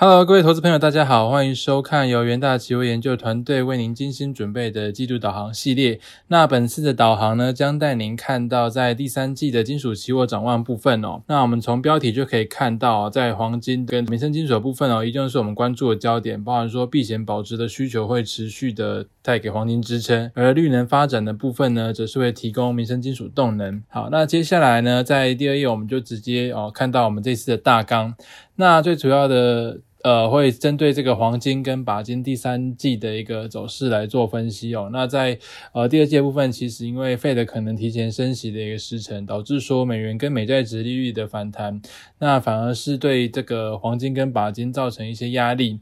Hello，各位投资朋友，大家好，欢迎收看由元大期货研究团队为您精心准备的季度导航系列。那本次的导航呢，将带您看到在第三季的金属期货展望部分哦。那我们从标题就可以看到，在黄金跟民生金属的部分哦，依旧是我们关注的焦点，包含说避险保值的需求会持续的带给黄金支撑，而绿能发展的部分呢，则是会提供民生金属动能。好，那接下来呢，在第二页我们就直接哦看到我们这次的大纲。那最主要的。呃，会针对这个黄金跟钯金第三季的一个走势来做分析哦。那在呃第二季部分，其实因为费的可能提前升息的一个时程，导致说美元跟美债值利率的反弹，那反而是对这个黄金跟钯金造成一些压力。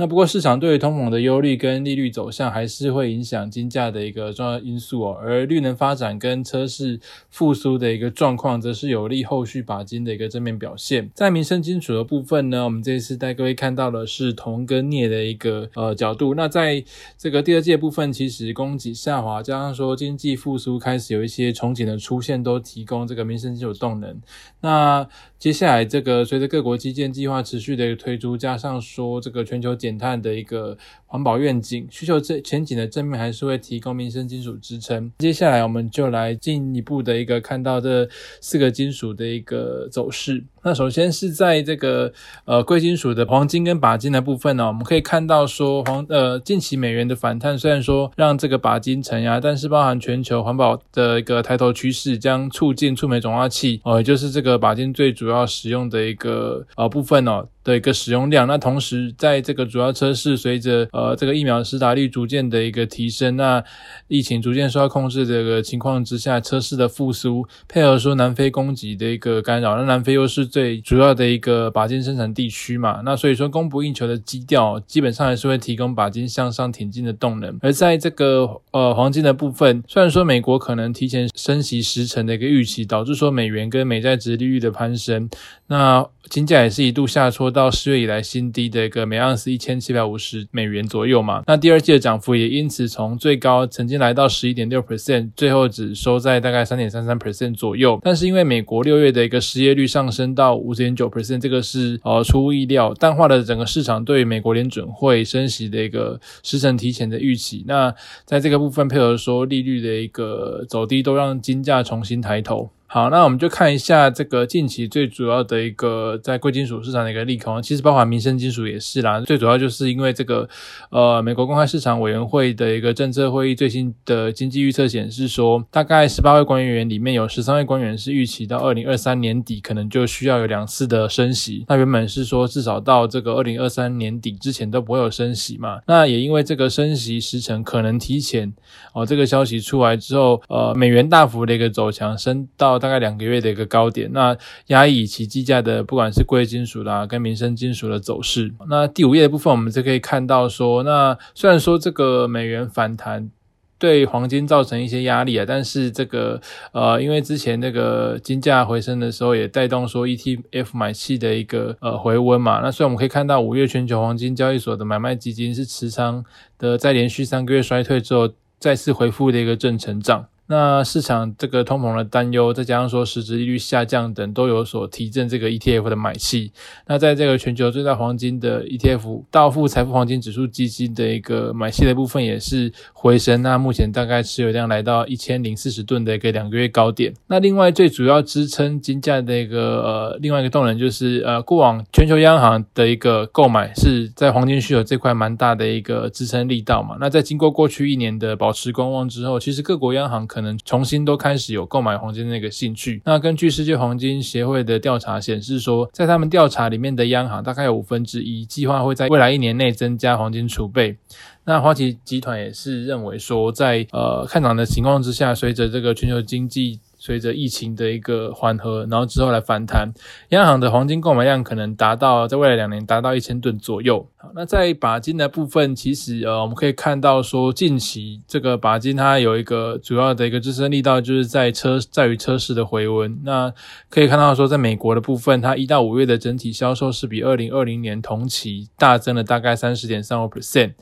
那不过市场对于通膨的忧虑跟利率走向还是会影响金价的一个重要因素哦，而绿能发展跟车市复苏的一个状况，则是有利后续钯金的一个正面表现。在民生金属的部分呢，我们这一次带各位看到的是铜跟镍的一个呃角度。那在这个第二届部分，其实供给下滑，加上说经济复苏开始有一些憧憬的出现，都提供这个民生金属动能。那接下来这个随着各国基建计划持续的推出，加上说这个全球减减碳的一个环保愿景需求，这前景的正面还是会提供民生金属支撑。接下来我们就来进一步的一个看到这四个金属的一个走势。那首先是在这个呃贵金属的黄金跟钯金的部分呢，我们可以看到说黄呃近期美元的反弹，虽然说让这个钯金承压，但是包含全球环保的一个抬头趋势，将促进触媒转化器哦，也就是这个钯金最主要使用的一个呃部分哦。的一个使用量，那同时在这个主要车市，随着呃呃这个疫苗施打率逐渐的一个提升，那疫情逐渐受到控制这个情况之下，车市的复苏，配合说南非供给的一个干扰，那南非又是最主要的一个钯金生产地区嘛，那所以说供不应求的基调，基本上还是会提供钯金向上挺进的动能。而在这个呃黄金的部分，虽然说美国可能提前升息十成的一个预期，导致说美元跟美债值利率的攀升，那金价也是一度下挫。到十月以来新低的一个每盎司一千七百五十美元左右嘛，那第二季的涨幅也因此从最高曾经来到十一点六 percent，最后只收在大概三点三三 percent 左右。但是因为美国六月的一个失业率上升到五点九 percent，这个是呃出乎意料，淡化了整个市场对美国联准会升息的一个时程提前的预期。那在这个部分配合说利率的一个走低，都让金价重新抬头。好，那我们就看一下这个近期最主要的一个在贵金属市场的一个利空，其实包含民生金属也是啦。最主要就是因为这个呃，美国公开市场委员会的一个政策会议最新的经济预测显示说，大概十八位官员里面有十三位官员是预期到二零二三年底可能就需要有两次的升息。那原本是说至少到这个二零二三年底之前都不会有升息嘛。那也因为这个升息时程可能提前哦，这个消息出来之后，呃，美元大幅的一个走强，升到。大概两个月的一个高点，那压抑其计价的不管是贵金属啦跟民生金属的走势。那第五页的部分，我们就可以看到说，那虽然说这个美元反弹对黄金造成一些压力啊，但是这个呃，因为之前那个金价回升的时候，也带动说 ETF 买气的一个呃回温嘛。那所以我们可以看到五月全球黄金交易所的买卖基金是持仓的，在连续三个月衰退之后，再次回复的一个正成长。那市场这个通膨的担忧，再加上说实质利率下降等，都有所提振这个 ETF 的买气。那在这个全球最大黄金的 ETF 道富财富黄金指数基金的一个买气的部分也是回升。那目前大概持有量来到一千零四十吨的一个两个月高点。那另外最主要支撑金价的一个呃另外一个动能就是呃过往全球央行的一个购买是在黄金需求这块蛮大的一个支撑力道嘛。那在经过过去一年的保持观望之后，其实各国央行可可能重新都开始有购买黄金那个兴趣。那根据世界黄金协会的调查显示说，在他们调查里面的央行，大概有五分之一计划会在未来一年内增加黄金储备。那花旗集团也是认为说，在呃看涨的情况之下，随着这个全球经济。随着疫情的一个缓和，然后之后来反弹，央行的黄金购买量可能达到在未来两年达到一千吨左右。好，那在钯金的部分，其实呃我们可以看到说，近期这个钯金它有一个主要的一个支撑力道，就是在车在于车市的回温。那可以看到说，在美国的部分，它一到五月的整体销售是比二零二零年同期大增了大概三十点三五 percent。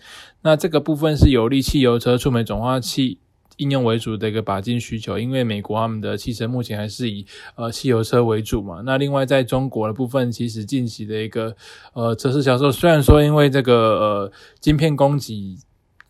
那这个部分是有利汽油车触媒转化器。应用为主的一个钯金需求，因为美国他们的汽车目前还是以呃汽油车为主嘛。那另外在中国的部分，其实近期的一个呃车市销售，虽然说因为这个呃晶片供给。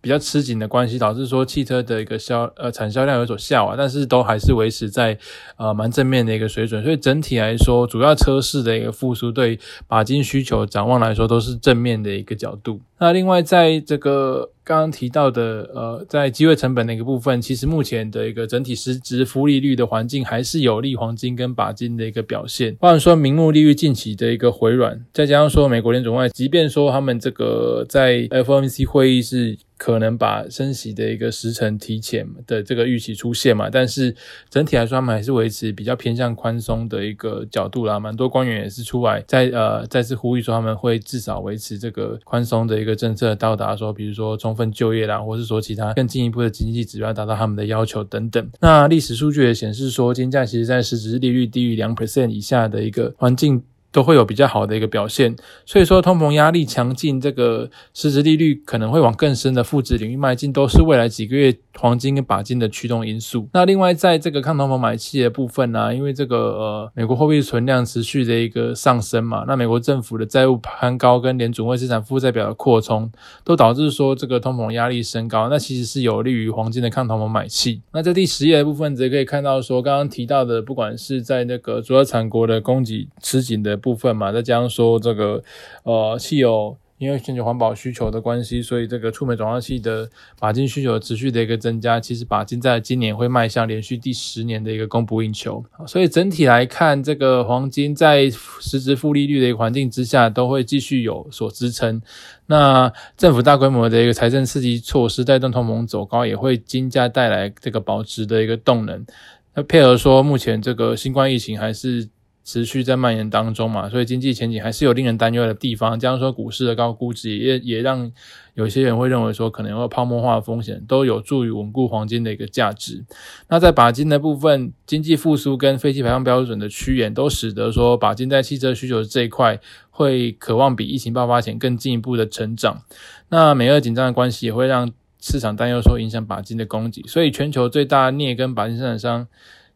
比较吃紧的关系，导致说汽车的一个销呃产销量有所下滑，但是都还是维持在呃蛮正面的一个水准，所以整体来说，主要车市的一个复苏对钯金需求展望来说都是正面的一个角度。那另外在这个。刚刚提到的，呃，在机会成本的一个部分，其实目前的一个整体实质负利率的环境还是有利黄金跟钯金的一个表现。或者说，名目利率近期的一个回软，再加上说美国联总会，即便说他们这个在 FOMC 会议是可能把升息的一个时程提前的这个预期出现嘛，但是整体来说，他们还是维持比较偏向宽松的一个角度啦。蛮多官员也是出来再呃再次呼吁说，他们会至少维持这个宽松的一个政策，到达说，比如说充分就业啦，或是说其他更进一步的经济指标达到他们的要求等等。那历史数据也显示说，金价其实在实质利率低于两 percent 以下的一个环境。都会有比较好的一个表现，所以说通膨压力强劲，这个实质利率可能会往更深的负值领域迈进，都是未来几个月黄金跟钯金的驱动因素。那另外在这个抗通膨买气的部分呢，因为这个呃美国货币存量持续的一个上升嘛，那美国政府的债务攀高跟联储会资产负债表的扩充，都导致说这个通膨压力升高，那其实是有利于黄金的抗通膨买气。那在第十页的部分，则可以看到说刚刚提到的，不管是在那个主要产国的供给吃紧的。部部分嘛，再加上说这个呃汽油，因为全球环保需求的关系，所以这个触媒转化器的钯金需求持续的一个增加。其实钯金在今年会迈向连续第十年的一个供不应求，所以整体来看，这个黄金在实质负利率的一个环境之下，都会继续有所支撑。那政府大规模的一个财政刺激措施带动通膨走高，也会金价带来这个保值的一个动能。那配合说，目前这个新冠疫情还是。持续在蔓延当中嘛，所以经济前景还是有令人担忧的地方。加上说股市的高估值，也也让有些人会认为说可能有泡沫化风险，都有助于稳固黄金的一个价值。那在钯金的部分，经济复苏跟废气排放标准的趋严，都使得说钯金在汽车需求这一块会渴望比疫情爆发前更进一步的成长。那美俄紧张的关系也会让市场担忧说影响钯金的供给，所以全球最大镍跟钯金生产商。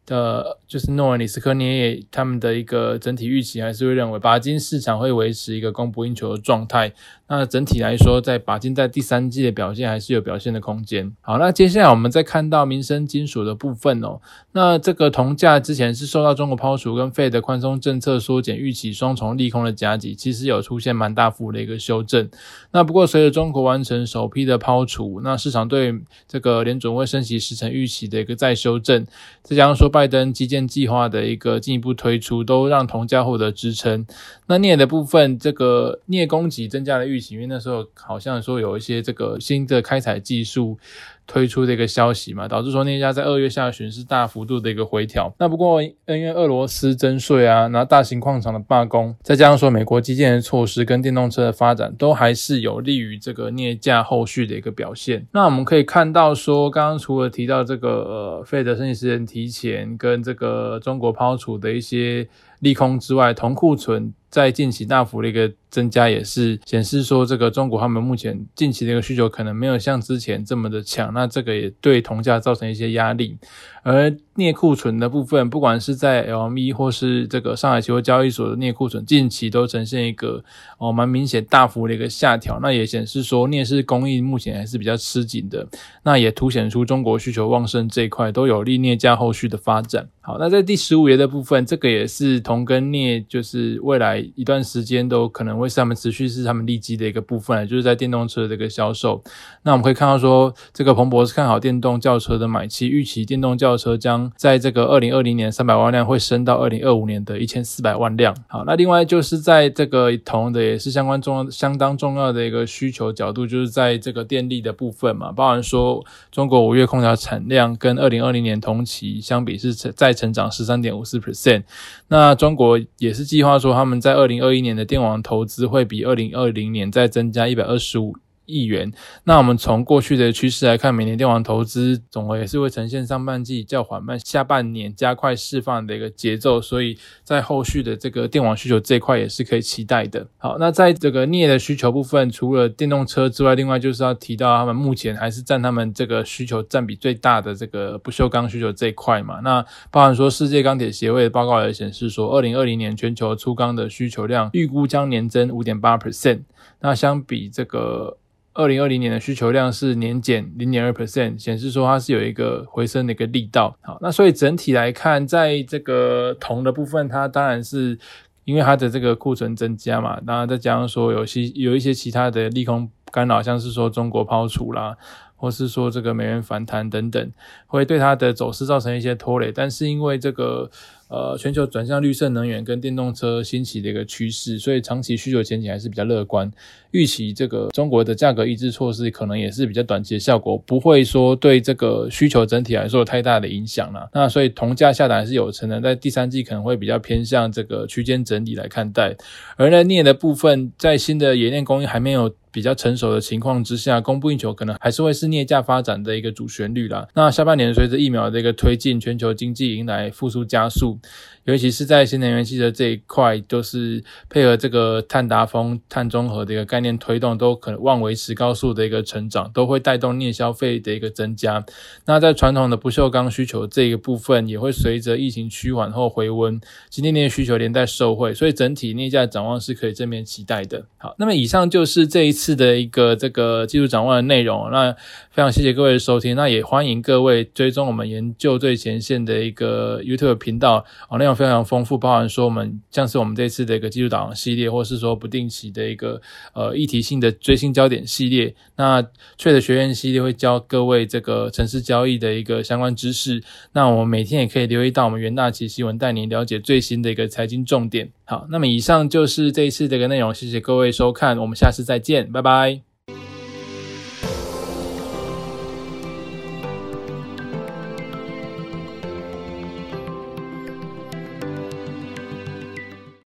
的，就是诺尔里斯科涅他们的一个整体预期，还是会认为巴金市场会维持一个供不应求的状态。那整体来说，在钯金在第三季的表现还是有表现的空间。好，那接下来我们再看到民生金属的部分哦。那这个铜价之前是受到中国抛除跟费的宽松政策缩减预期双重利空的夹击，其实有出现蛮大幅的一个修正。那不过随着中国完成首批的抛除，那市场对这个联准会升息时程预期的一个再修正，再加上说拜登基建计划的一个进一步推出，都让铜价获得支撑。那镍的部分，这个镍供给增加了预因为那时候好像说有一些这个新的开采技术推出的一个消息嘛，导致说那家在二月下旬是大幅度的一个回调。那不过因为俄罗斯征税啊，然后大型矿场的罢工，再加上说美国基建的措施跟电动车的发展，都还是有利于这个镍价后续的一个表现。那我们可以看到说，刚刚除了提到这个呃费德升息时间提前跟这个中国抛除的一些利空之外，铜库存在近期大幅的一个。增加也是显示说，这个中国他们目前近期的一个需求可能没有像之前这么的强，那这个也对铜价造成一些压力。而镍库存的部分，不管是在 LME 或是这个上海期货交易所的镍库存，近期都呈现一个哦蛮明显大幅的一个下调，那也显示说镍市供应目前还是比较吃紧的，那也凸显出中国需求旺盛这一块都有利镍价后续的发展。好，那在第十五页的部分，这个也是铜跟镍，就是未来一段时间都可能。会是他们持续是他们利基的一个部分，就是在电动车的这个销售。那我们可以看到说，这个彭博是看好电动轿车的买气，预期电动轿车将在这个二零二零年三百万辆会升到二零二五年的一千四百万辆。好，那另外就是在这个同的也是相关重要相当重要的一个需求角度，就是在这个电力的部分嘛，包含说中国五月空调产量跟二零二零年同期相比是成再成长十三点五四 percent。那中国也是计划说他们在二零二一年的电网投资。只会比二零二零年再增加一百二十五亿元。那我们从过去的趋势来看，每年电网投资总额也是会呈现上半季较缓慢，下半年加快释放的一个节奏，所以在后续的这个电网需求这一块也是可以期待的。好，那在这个镍的需求部分，除了电动车之外，另外就是要提到他们目前还是占他们这个需求占比最大的这个不锈钢需求这一块嘛。那包含说世界钢铁协会的报告也显示说，二零二零年全球粗钢的需求量预估将年增五点八 percent。那相比这个二零二零年的需求量是年减零点二 percent，显示说它是有一个回升的一个力道。好，那所以整体来看，在这个铜的部分，它当然是因为它的这个库存增加嘛，当然再加上说有些有一些其他的利空干扰，像是说中国抛出啦。或是说这个美元反弹等等，会对它的走势造成一些拖累。但是因为这个呃全球转向绿色能源跟电动车兴起的一个趋势，所以长期需求前景还是比较乐观。预期这个中国的价格抑制措施可能也是比较短期的效果，不会说对这个需求整体来说有太大的影响了。那所以铜价下档是有成的，在第三季可能会比较偏向这个区间整理来看待。而在镍的部分，在新的冶炼工艺还没有。比较成熟的情况之下，供不应求可能还是会是镍价发展的一个主旋律啦。那下半年随着疫苗的一个推进，全球经济迎来复苏加速。尤其是在新能源汽车这一块，都是配合这个碳达峰、碳中和的一个概念推动，都可能望维持高速的一个成长，都会带动镍消费的一个增加。那在传统的不锈钢需求这一个部分，也会随着疫情趋缓后回温，今天镍需求连带受惠，所以整体镍价展望是可以正面期待的。好，那么以上就是这一次的一个这个技术展望的内容。那非常谢谢各位的收听，那也欢迎各位追踪我们研究最前线的一个 YouTube 频道哦，内容。非常丰富，包含说我们像是我们这次的一个技术导航系列，或是说不定期的一个呃议题性的追星焦点系列。那 Trade 学院系列会教各位这个城市交易的一个相关知识。那我们每天也可以留意到我们元大奇新闻，带您了解最新的一个财经重点。好，那么以上就是这一次的一个内容，谢谢各位收看，我们下次再见，拜拜。